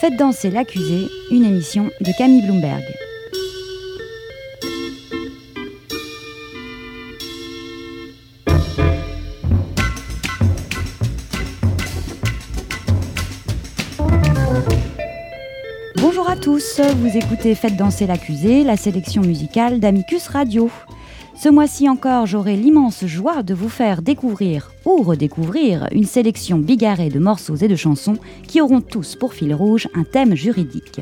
Faites danser l'accusé, une émission de Camille Bloomberg. Bonjour à tous, vous écoutez Faites danser l'accusé, la sélection musicale d'Amicus Radio. Ce mois-ci encore, j'aurai l'immense joie de vous faire découvrir ou redécouvrir une sélection bigarrée de morceaux et de chansons qui auront tous pour fil rouge un thème juridique.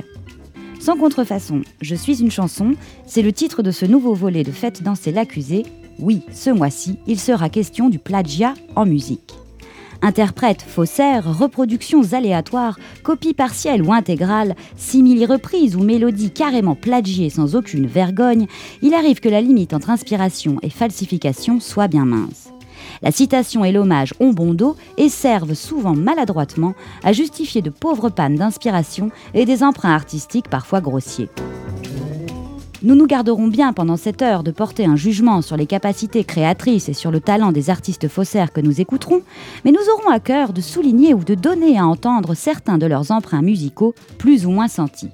Sans contrefaçon, Je suis une chanson, c'est le titre de ce nouveau volet de Faites danser l'accusé. Oui, ce mois-ci, il sera question du plagiat en musique. Interprètes, faussaires, reproductions aléatoires, copies partielles ou intégrales, simili-reprises ou mélodies carrément plagiées sans aucune vergogne, il arrive que la limite entre inspiration et falsification soit bien mince. La citation et l'hommage ont bon dos et servent souvent maladroitement à justifier de pauvres pannes d'inspiration et des emprunts artistiques parfois grossiers. Nous nous garderons bien pendant cette heure de porter un jugement sur les capacités créatrices et sur le talent des artistes faussaires que nous écouterons, mais nous aurons à cœur de souligner ou de donner à entendre certains de leurs emprunts musicaux plus ou moins sentis.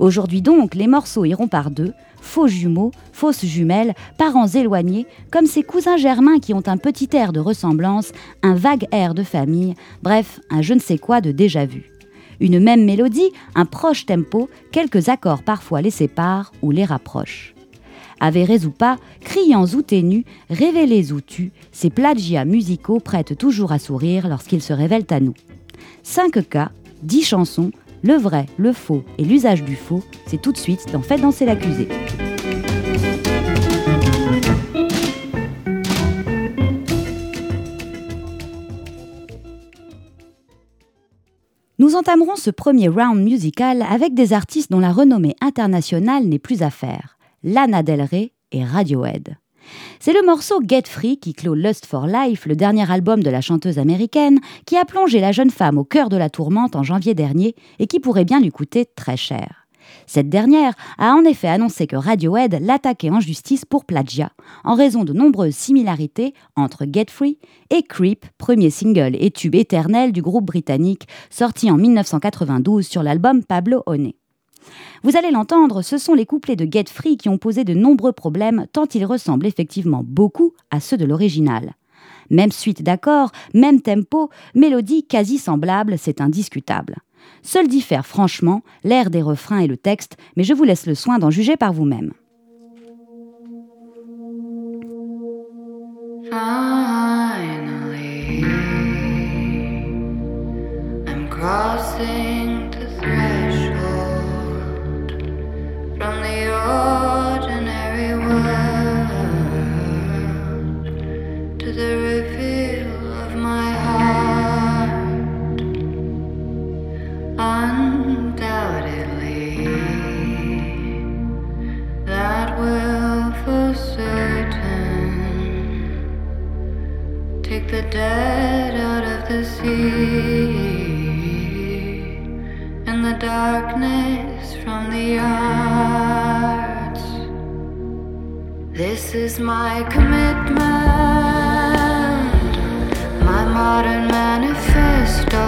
Aujourd'hui donc, les morceaux iront par deux, faux jumeaux, fausses jumelles, parents éloignés, comme ces cousins germains qui ont un petit air de ressemblance, un vague air de famille, bref, un je ne sais quoi de déjà vu. Une même mélodie, un proche tempo, quelques accords parfois les séparent ou les rapprochent. Avérés ou pas, criants ou ténus, révélés ou tus, ces plagiats musicaux prêtent toujours à sourire lorsqu'ils se révèlent à nous. 5 cas, 10 chansons, le vrai, le faux et l'usage du faux, c'est tout de suite dans Faites danser l'accusé. Entamerons ce premier round musical avec des artistes dont la renommée internationale n'est plus à faire, Lana Del Rey et Radiohead. C'est le morceau Get Free qui clôt Lust for Life, le dernier album de la chanteuse américaine, qui a plongé la jeune femme au cœur de la tourmente en janvier dernier et qui pourrait bien lui coûter très cher. Cette dernière a en effet annoncé que Radiohead l'attaquait en justice pour plagiat, en raison de nombreuses similarités entre Get Free et Creep, premier single et tube éternel du groupe britannique, sorti en 1992 sur l'album Pablo Honey. Vous allez l'entendre, ce sont les couplets de Get Free qui ont posé de nombreux problèmes tant ils ressemblent effectivement beaucoup à ceux de l'original. Même suite d'accords, même tempo, mélodie quasi semblable, c'est indiscutable. Seul diffère franchement l'air des refrains et le texte, mais je vous laisse le soin d'en juger par vous-même. Dead out of the sea and the darkness from the arts. This is my commitment, my modern manifesto.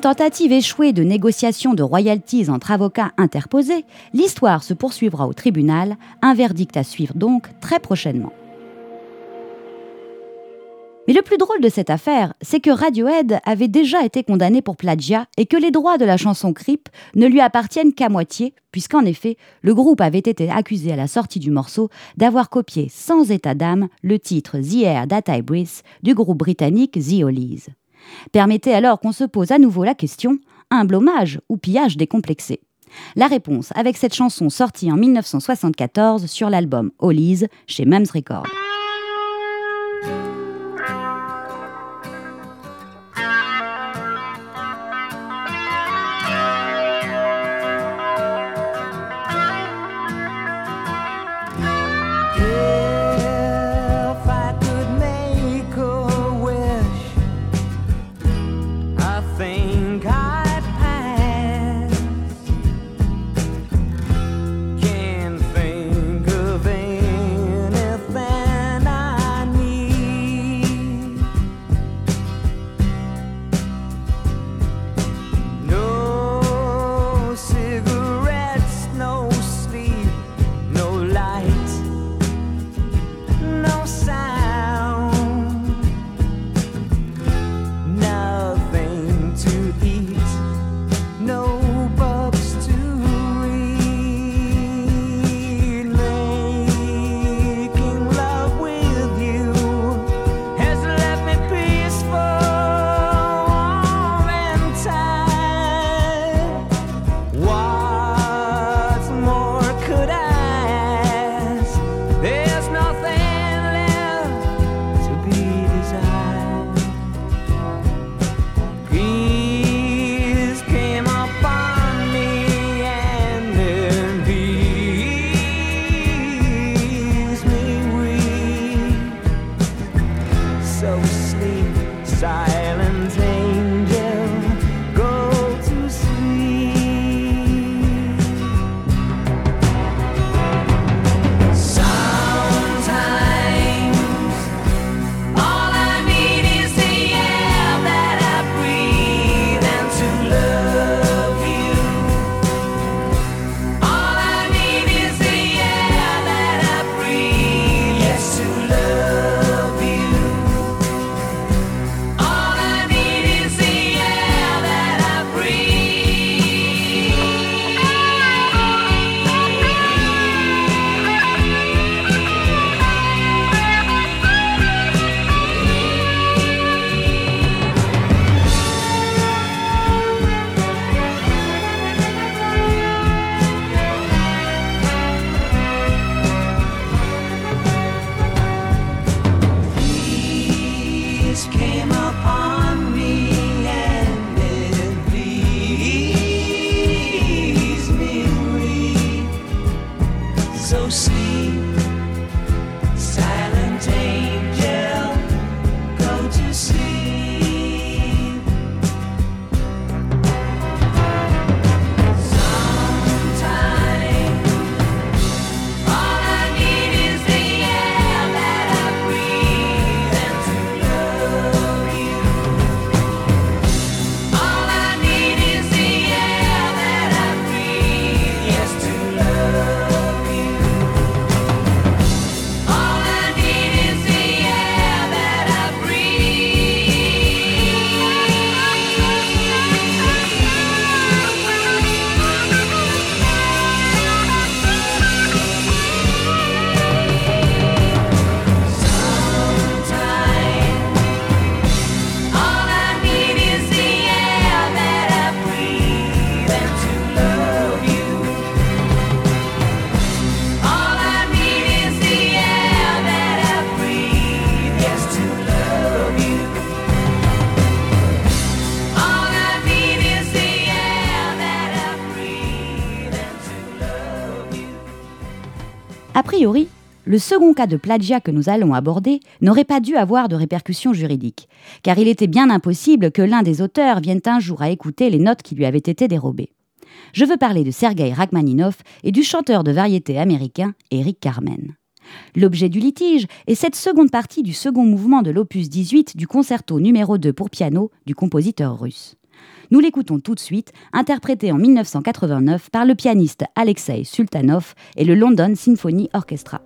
Tentative échouée de négociation de royalties entre avocats interposés, l'histoire se poursuivra au tribunal, un verdict à suivre donc très prochainement. Mais le plus drôle de cette affaire, c'est que Radiohead avait déjà été condamné pour plagiat et que les droits de la chanson Creep ne lui appartiennent qu'à moitié, puisqu'en effet, le groupe avait été accusé à la sortie du morceau d'avoir copié sans état d'âme le titre The Air That I du groupe britannique The Hollies. Permettez alors qu'on se pose à nouveau la question un hommage ou pillage décomplexé? La réponse avec cette chanson sortie en 1974 sur l'album Hollies chez Mums Records. Le second cas de plagiat que nous allons aborder n'aurait pas dû avoir de répercussions juridiques, car il était bien impossible que l'un des auteurs vienne un jour à écouter les notes qui lui avaient été dérobées. Je veux parler de Sergei Rachmaninov et du chanteur de variété américain Eric Carmen. L'objet du litige est cette seconde partie du second mouvement de l'opus 18 du concerto numéro 2 pour piano du compositeur russe. Nous l'écoutons tout de suite, interprété en 1989 par le pianiste Alexei Sultanov et le London Symphony Orchestra.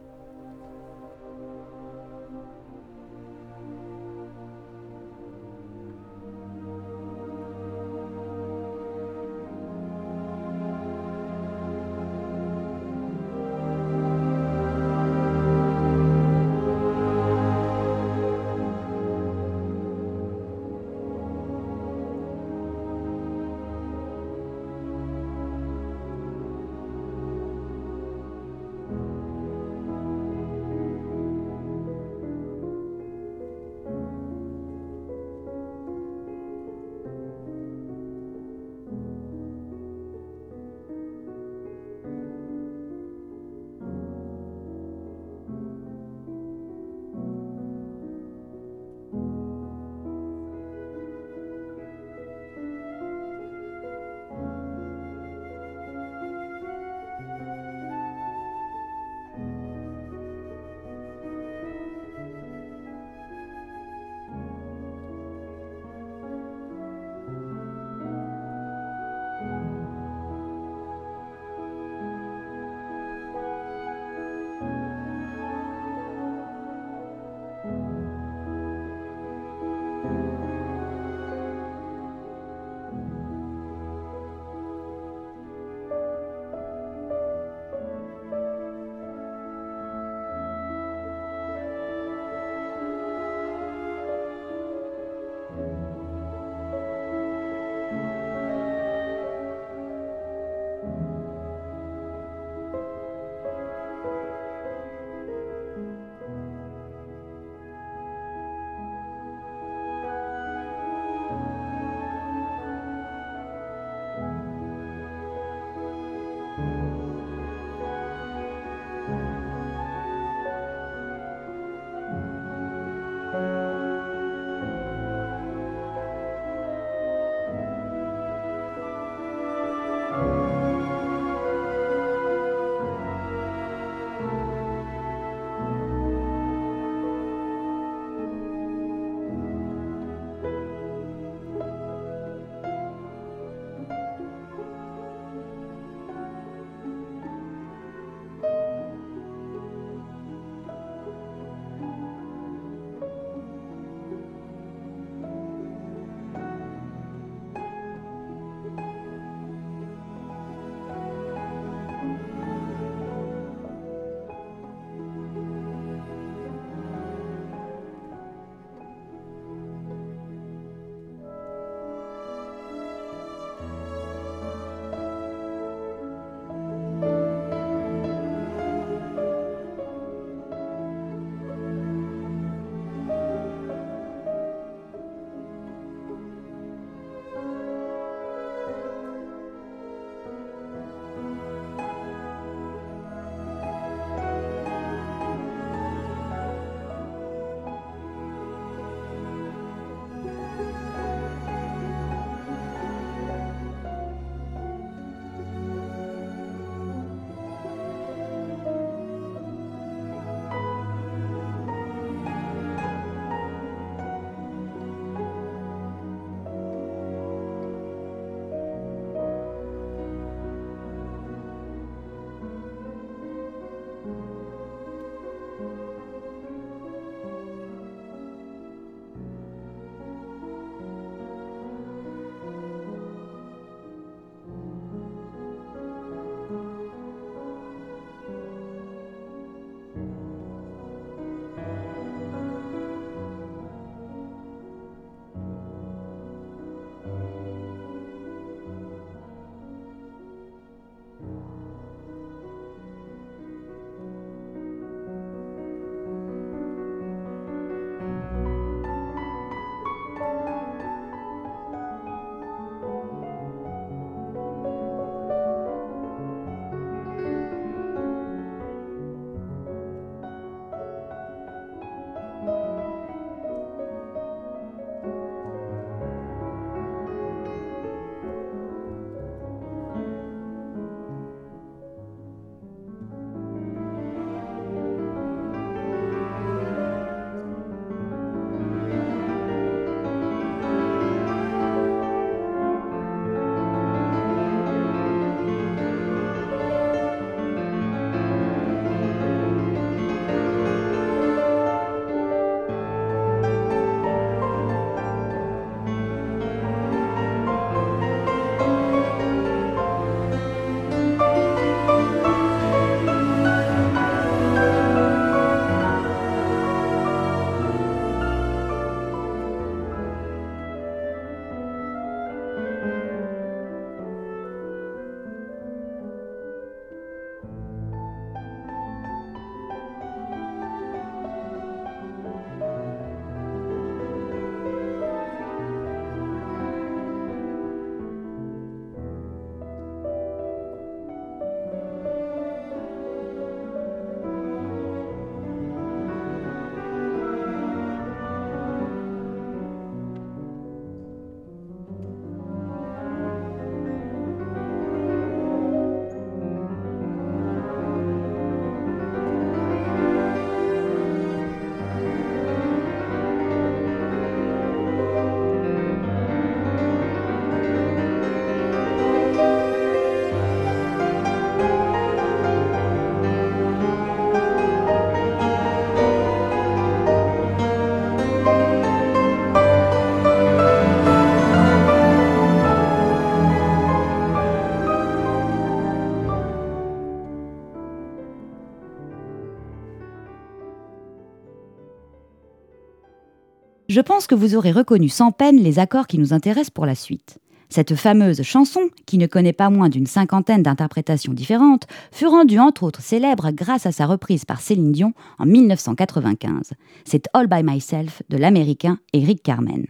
Vous aurez reconnu sans peine les accords qui nous intéressent pour la suite. Cette fameuse chanson, qui ne connaît pas moins d'une cinquantaine d'interprétations différentes, fut rendue entre autres célèbre grâce à sa reprise par Céline Dion en 1995. C'est All by Myself de l'américain Eric Carmen.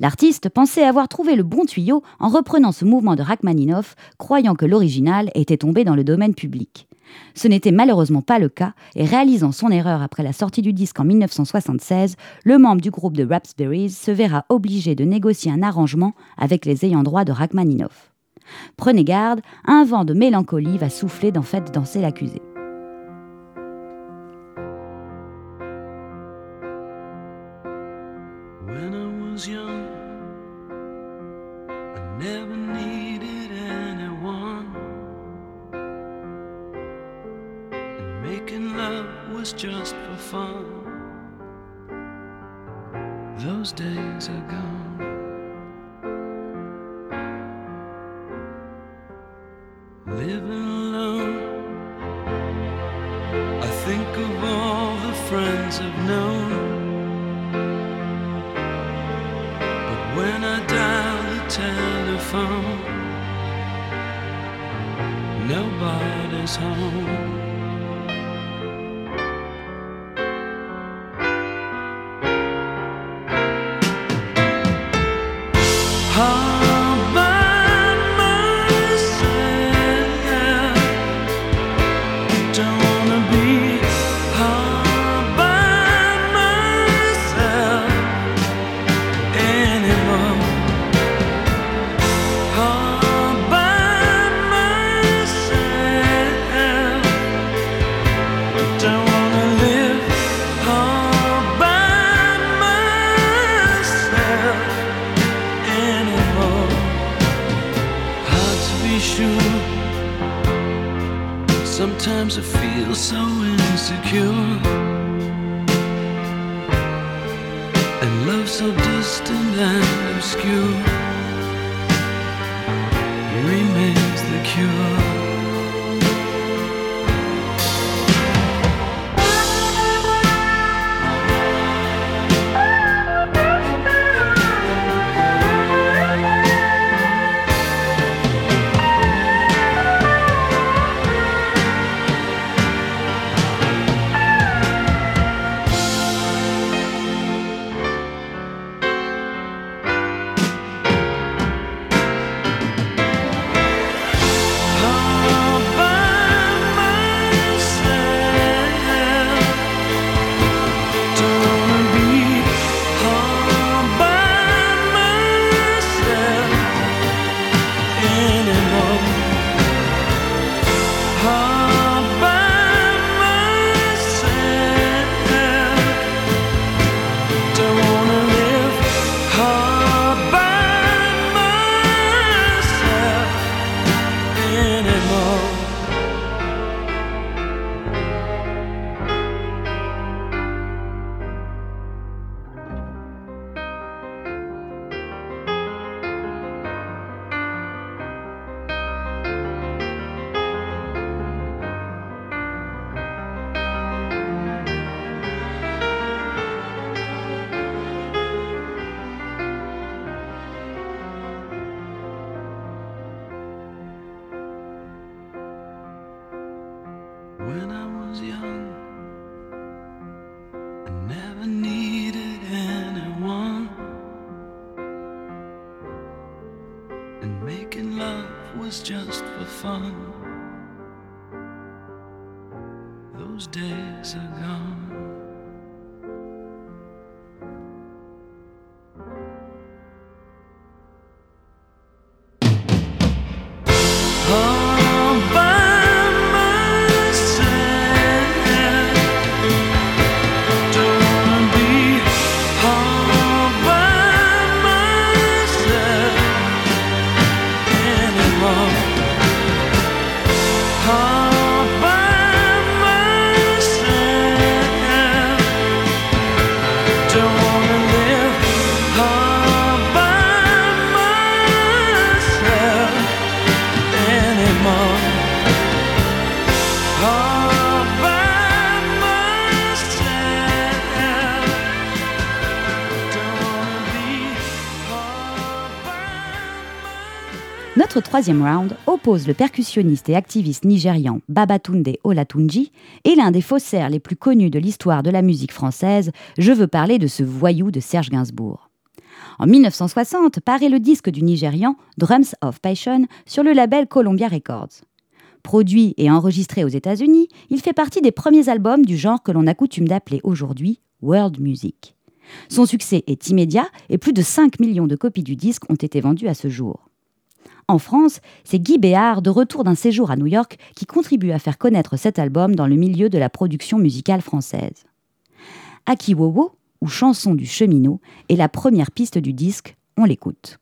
L'artiste pensait avoir trouvé le bon tuyau en reprenant ce mouvement de Rachmaninoff, croyant que l'original était tombé dans le domaine public. Ce n'était malheureusement pas le cas, et réalisant son erreur après la sortie du disque en 1976, le membre du groupe de Rapsberries se verra obligé de négocier un arrangement avec les ayants droit de Rachmaninoff. Prenez garde, un vent de mélancolie va souffler dans Faites danser l'accusé. Just for fun. Those days are gone. Living alone, I think of all the friends I've known. But when I dial the telephone, nobody's home. Troisième round oppose le percussionniste et activiste nigérian Babatunde Olatunji et l'un des faussaires les plus connus de l'histoire de la musique française. Je veux parler de ce voyou de Serge Gainsbourg. En 1960 paraît le disque du Nigérian Drums of Passion sur le label Columbia Records. Produit et enregistré aux États-Unis, il fait partie des premiers albums du genre que l'on a coutume d'appeler aujourd'hui world music. Son succès est immédiat et plus de 5 millions de copies du disque ont été vendues à ce jour. En France, c'est Guy Béard, de retour d'un séjour à New York, qui contribue à faire connaître cet album dans le milieu de la production musicale française. Akiwowo, ou Chanson du cheminot, est la première piste du disque, on l'écoute.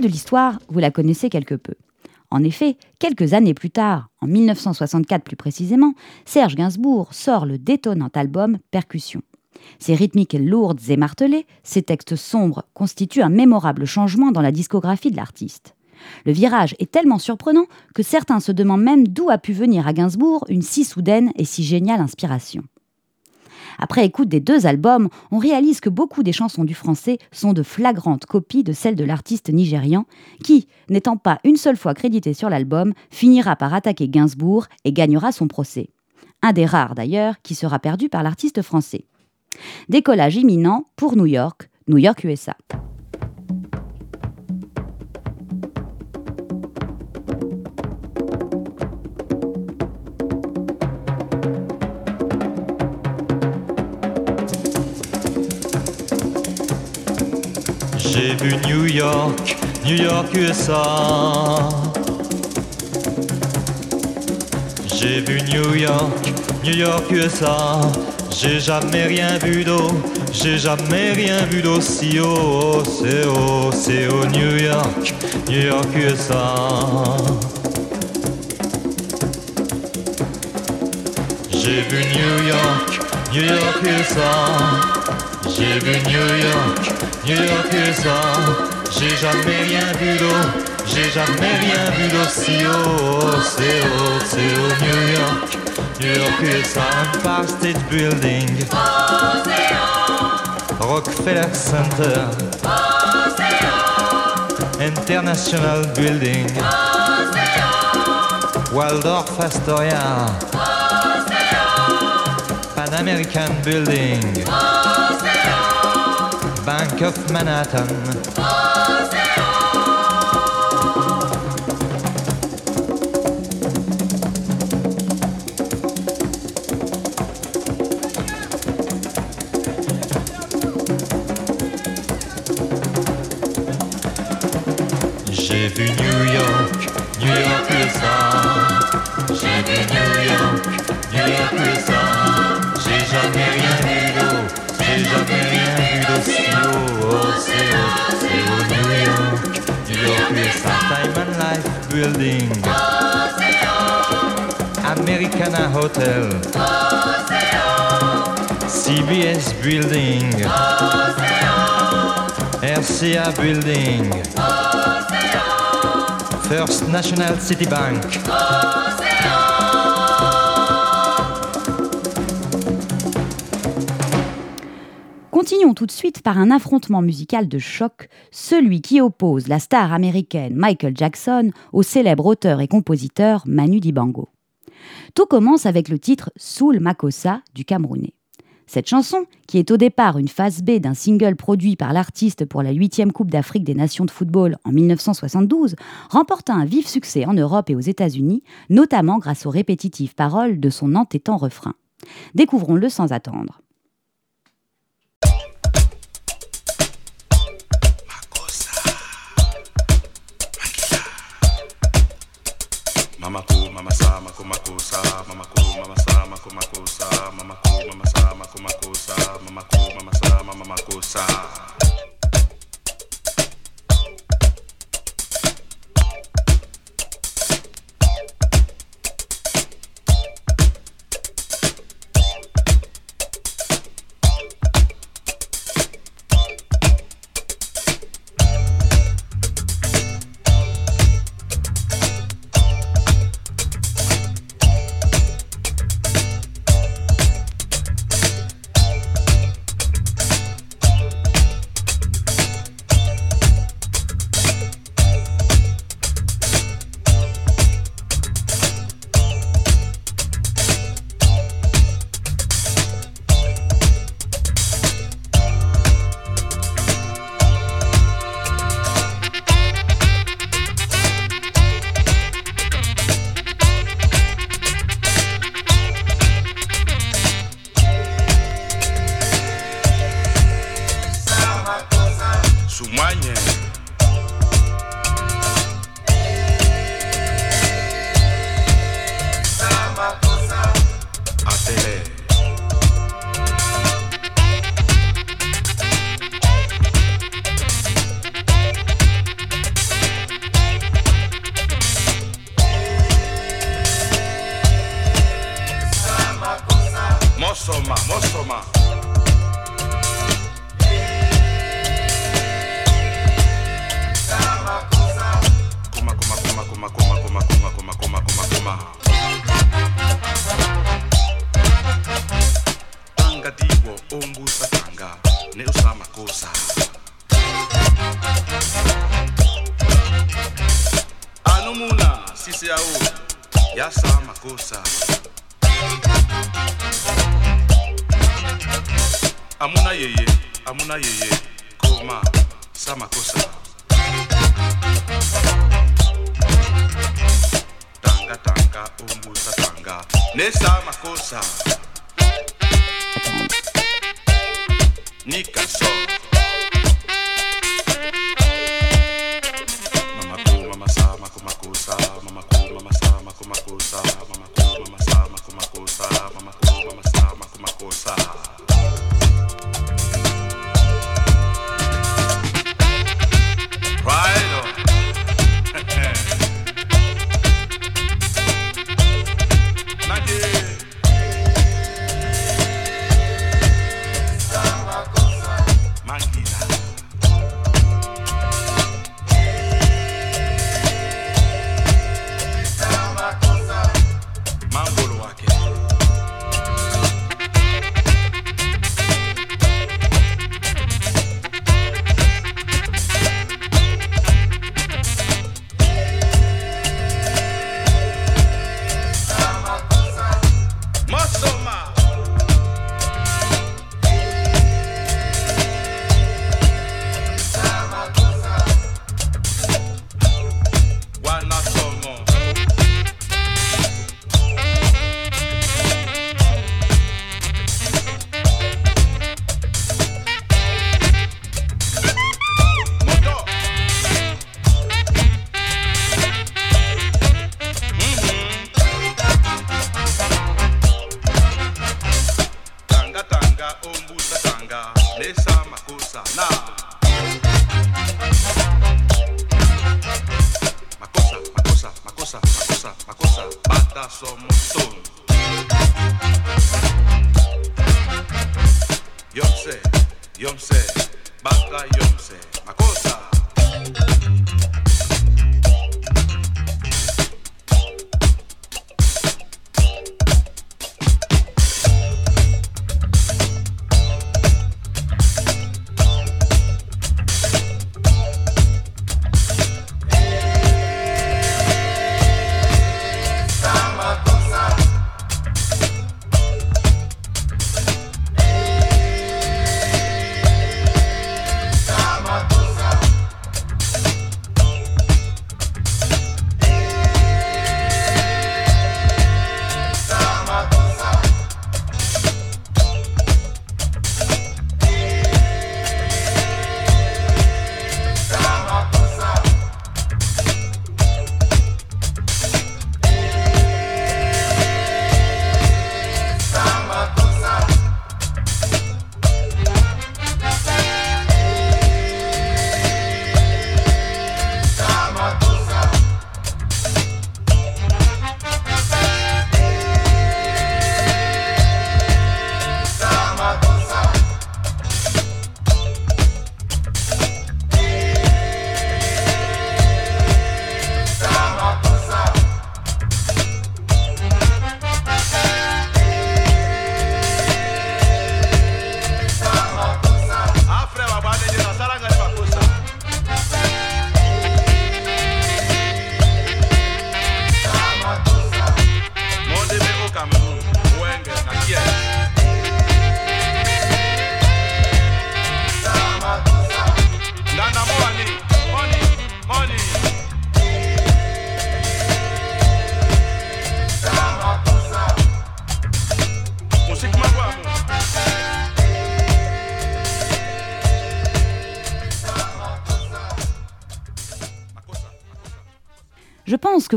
De l'histoire, vous la connaissez quelque peu. En effet, quelques années plus tard, en 1964 plus précisément, Serge Gainsbourg sort le détonnant album Percussion. Ses rythmiques lourdes et martelées, ses textes sombres constituent un mémorable changement dans la discographie de l'artiste. Le virage est tellement surprenant que certains se demandent même d'où a pu venir à Gainsbourg une si soudaine et si géniale inspiration. Après écoute des deux albums, on réalise que beaucoup des chansons du français sont de flagrantes copies de celles de l'artiste nigérian, qui, n'étant pas une seule fois crédité sur l'album, finira par attaquer Gainsbourg et gagnera son procès. Un des rares d'ailleurs qui sera perdu par l'artiste français. Décollage imminent pour New York, New York USA. J'ai vu New York, New York USA. J'ai vu New York, New York USA. J'ai jamais rien vu d'eau, j'ai jamais rien vu d'aussi haut. C'est haut, c'est haut, New York, New York USA. J'ai vu New York, New York USA. J'ai vu New York, New York USA. J'ai jamais rien vu d'eau, j'ai jamais rien vu d'aussi haut. C'est haut, c'est haut, New York, New York USA. Empire State Building, Rockefeller Center, International Building, Waldorf Astoria. Pan American Building, Bank of Manhattan, J'ai vu New York, Building. Americana Hotel. CBS Building. RCA Building. First National City Bank. Continuons tout de suite par un affrontement musical de choc, celui qui oppose la star américaine Michael Jackson au célèbre auteur et compositeur Manu Dibango. Tout commence avec le titre Soul Makossa du Camerounais. Cette chanson, qui est au départ une phase B d'un single produit par l'artiste pour la 8e Coupe d'Afrique des Nations de football en 1972, remporta un vif succès en Europe et aux États-Unis, notamment grâce aux répétitives paroles de son entêtant refrain. Découvrons-le sans attendre. Mama sa, mako mako sa, mama ko, mama sa, mako mako sa, mama ko, mama sa, mako mako sa, mama ko, mama sa, mama mako sa.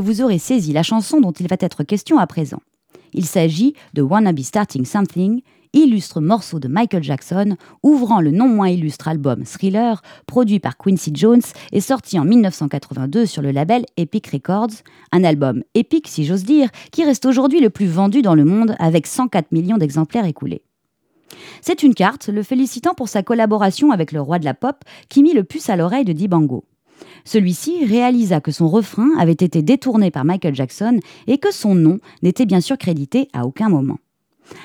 Vous aurez saisi la chanson dont il va être question à présent. Il s'agit de Wanna Be Starting Something, illustre morceau de Michael Jackson, ouvrant le non moins illustre album Thriller, produit par Quincy Jones et sorti en 1982 sur le label Epic Records, un album épique si j'ose dire, qui reste aujourd'hui le plus vendu dans le monde avec 104 millions d'exemplaires écoulés. C'est une carte le félicitant pour sa collaboration avec le roi de la pop qui mit le puce à l'oreille de Dibango. Celui-ci réalisa que son refrain avait été détourné par Michael Jackson et que son nom n'était bien sûr crédité à aucun moment.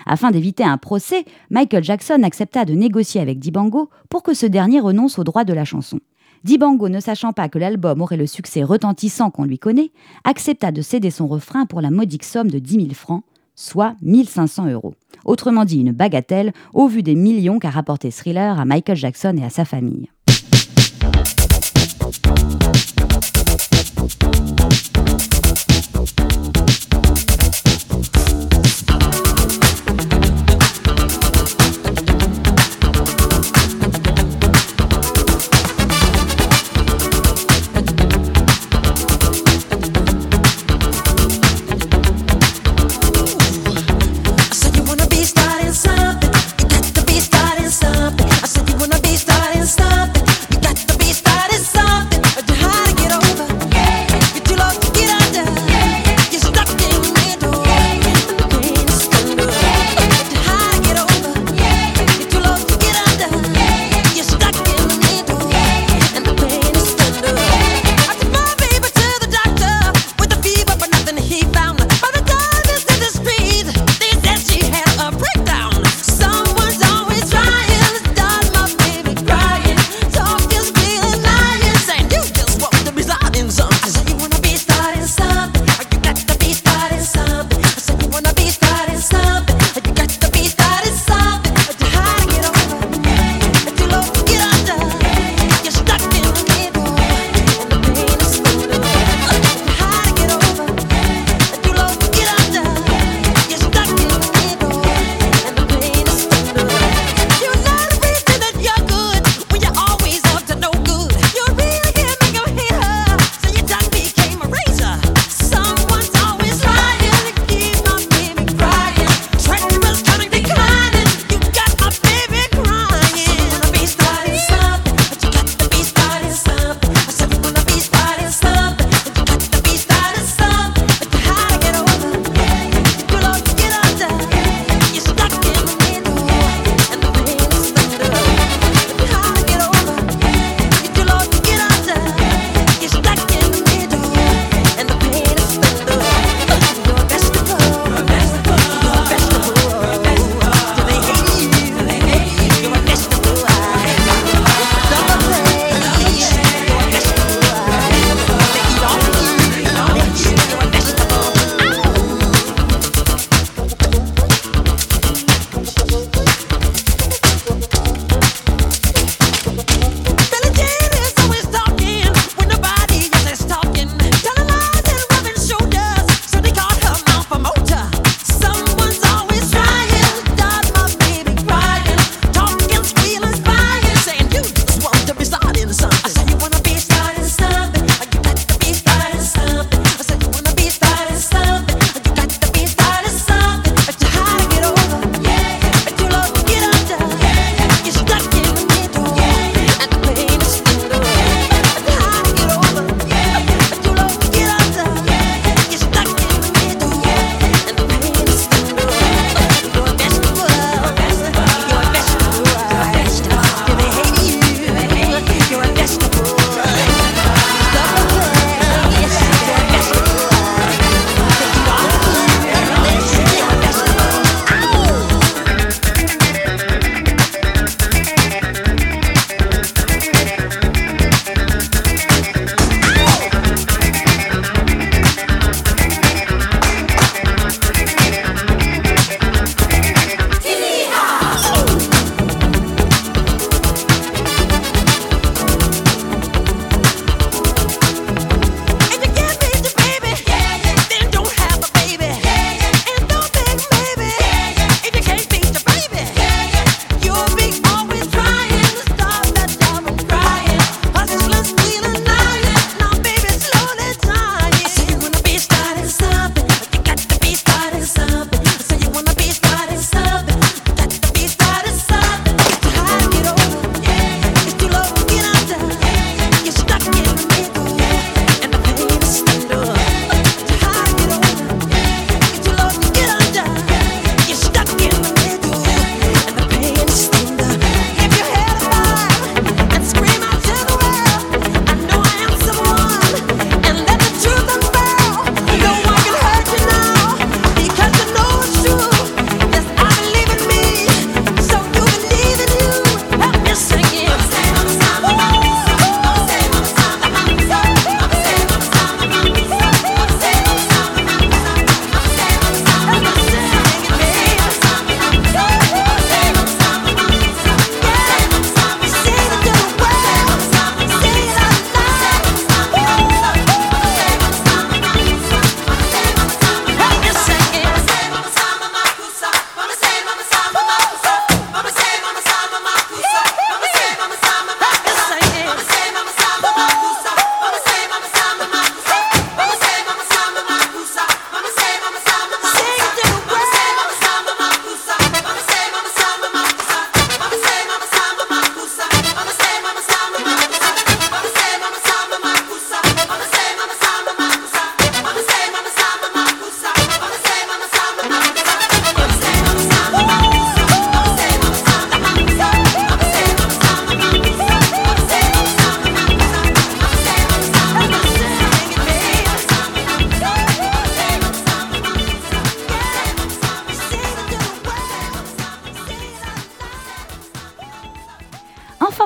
Afin d'éviter un procès, Michael Jackson accepta de négocier avec Dibango pour que ce dernier renonce au droit de la chanson. Dibango, ne sachant pas que l'album aurait le succès retentissant qu'on lui connaît, accepta de céder son refrain pour la modique somme de 10 000 francs, soit 1500 euros. Autrement dit, une bagatelle au vu des millions qu'a rapporté Thriller à Michael Jackson et à sa famille. I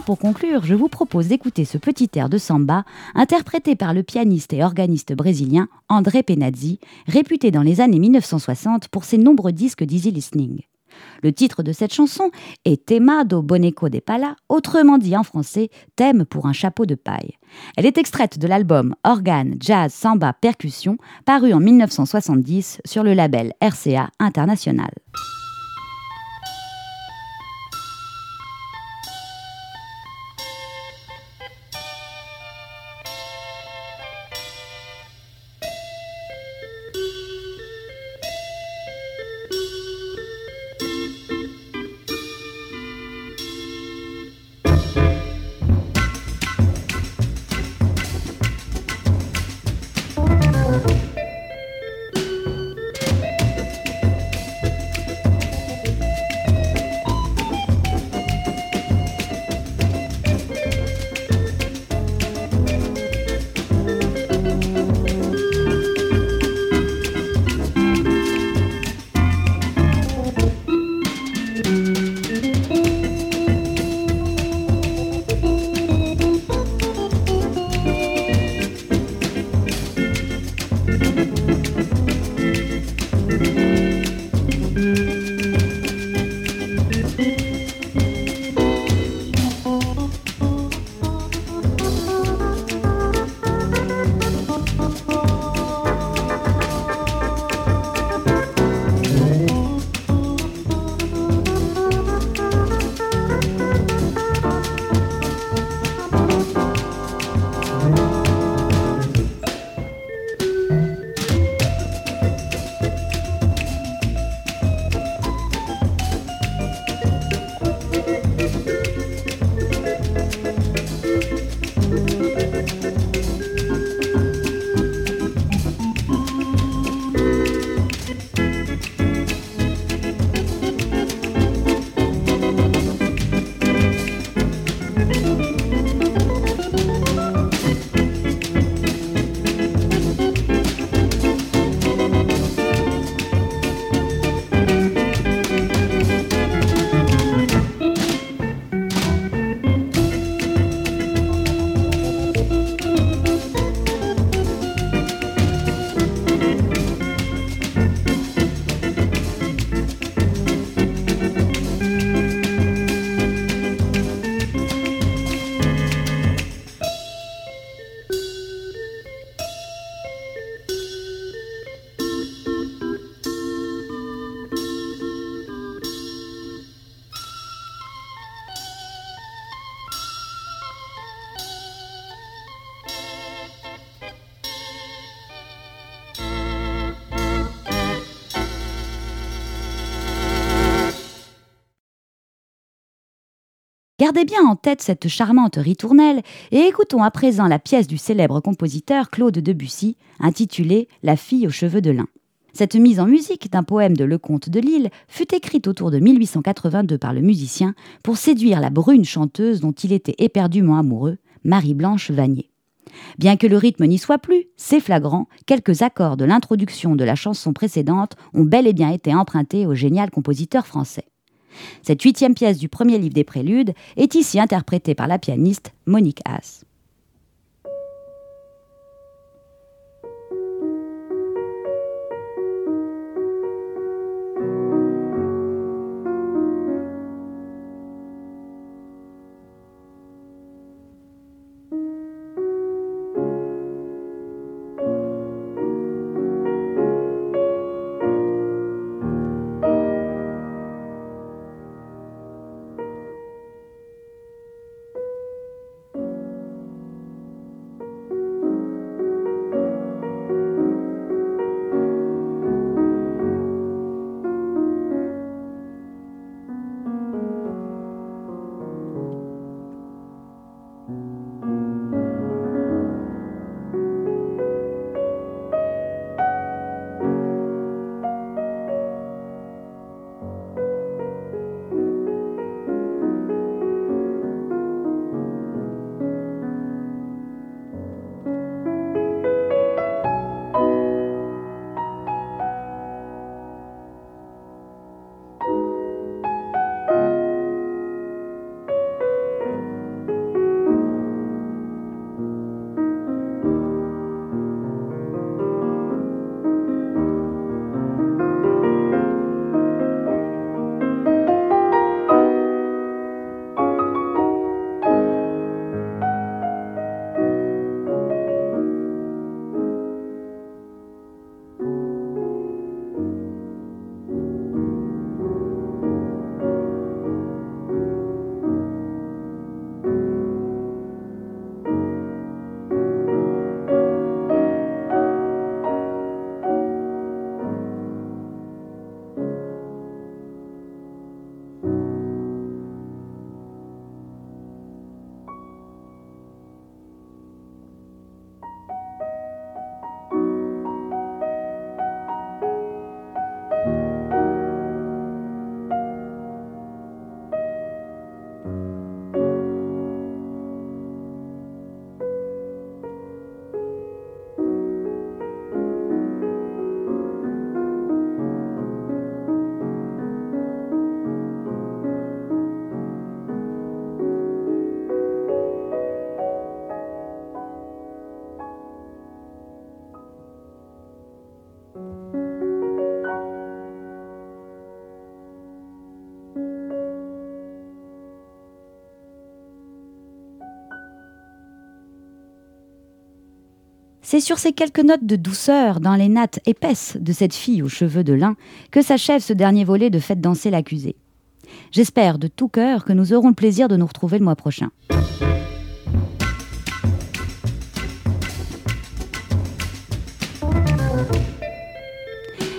pour conclure, je vous propose d'écouter ce petit air de samba interprété par le pianiste et organiste brésilien André Penazzi, réputé dans les années 1960 pour ses nombreux disques d'easy listening. Le titre de cette chanson est Tema do Boneco de Pala, autrement dit en français Thème pour un chapeau de paille. Elle est extraite de l'album Organe, Jazz, Samba, Percussion, paru en 1970 sur le label RCA International. Gardez bien en tête cette charmante ritournelle et écoutons à présent la pièce du célèbre compositeur Claude Debussy, intitulée La fille aux cheveux de lin. Cette mise en musique d'un poème de Lecomte de Lille fut écrite autour de 1882 par le musicien pour séduire la brune chanteuse dont il était éperdument amoureux, Marie-Blanche Vanier. Bien que le rythme n'y soit plus, c'est flagrant, quelques accords de l'introduction de la chanson précédente ont bel et bien été empruntés au génial compositeur français. Cette huitième pièce du premier livre des Préludes est ici interprétée par la pianiste Monique Haas. C'est sur ces quelques notes de douceur dans les nattes épaisses de cette fille aux cheveux de lin que s'achève ce dernier volet de Faites danser l'accusé. J'espère de tout cœur que nous aurons le plaisir de nous retrouver le mois prochain.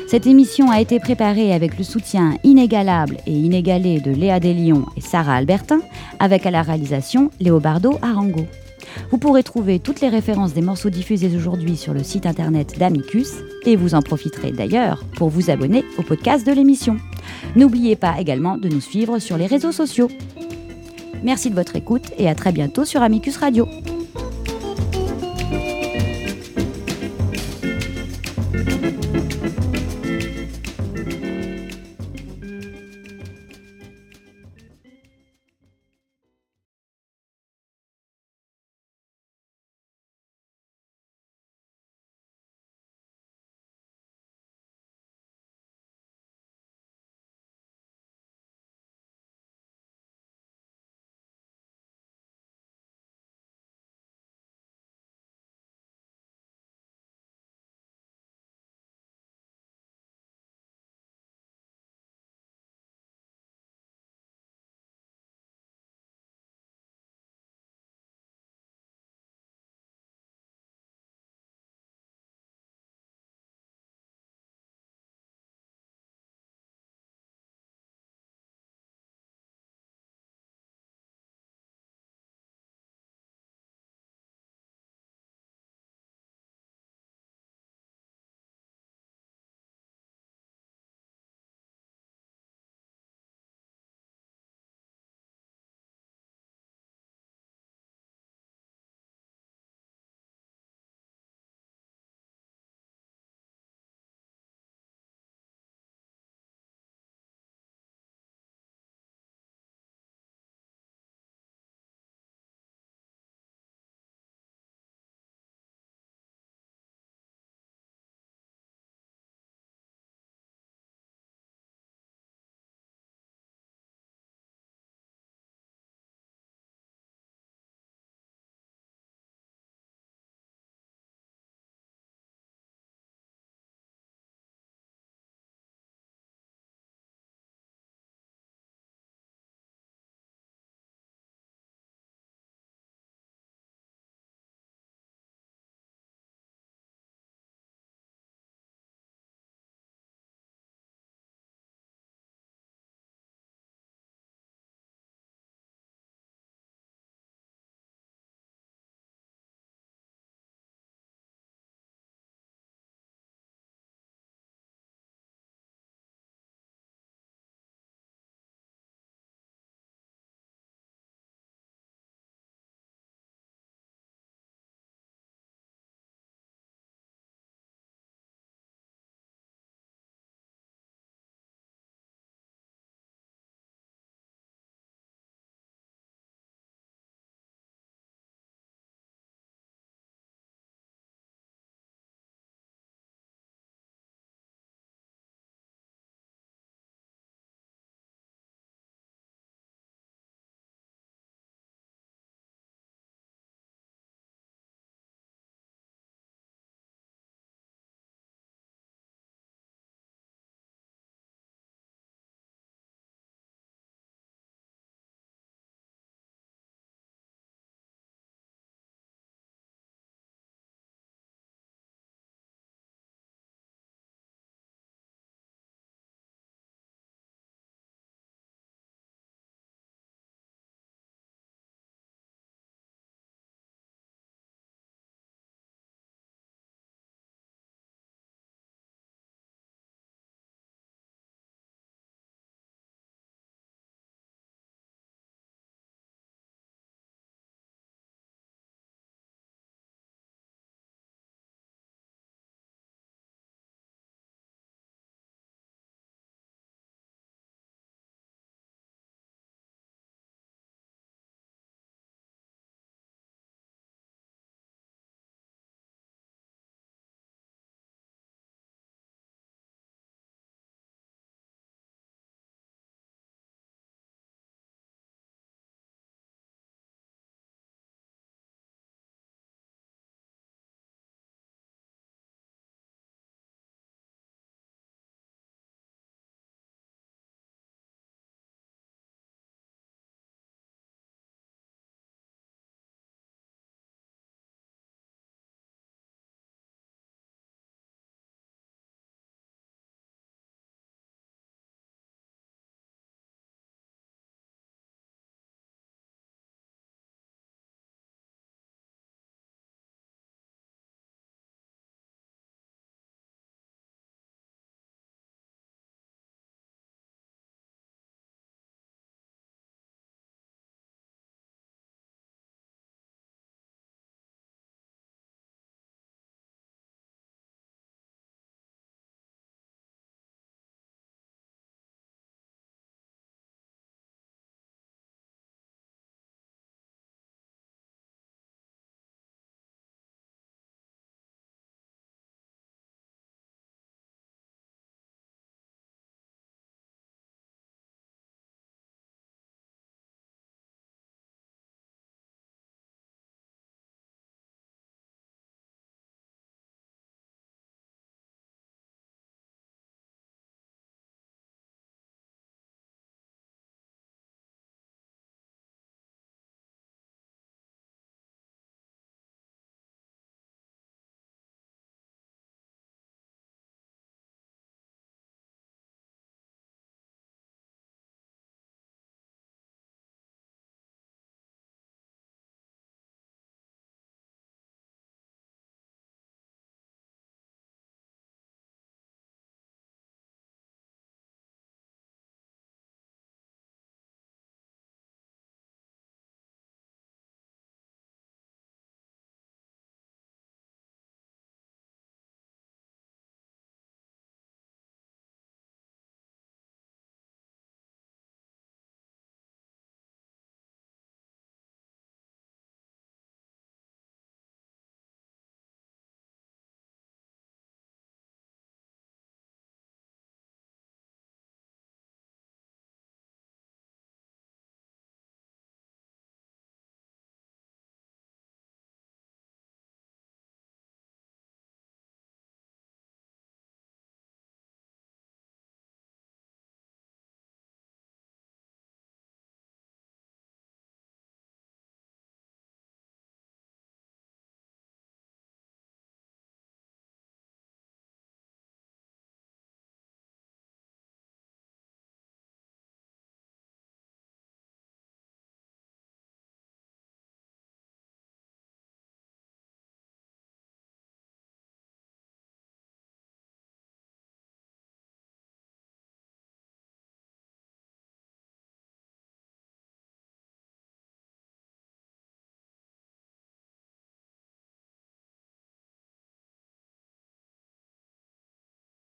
Cette émission a été préparée avec le soutien inégalable et inégalé de Léa Deslions et Sarah Albertin, avec à la réalisation Léobardo Arango. Vous pourrez trouver toutes les références des morceaux diffusés aujourd'hui sur le site internet d'Amicus et vous en profiterez d'ailleurs pour vous abonner au podcast de l'émission. N'oubliez pas également de nous suivre sur les réseaux sociaux. Merci de votre écoute et à très bientôt sur Amicus Radio.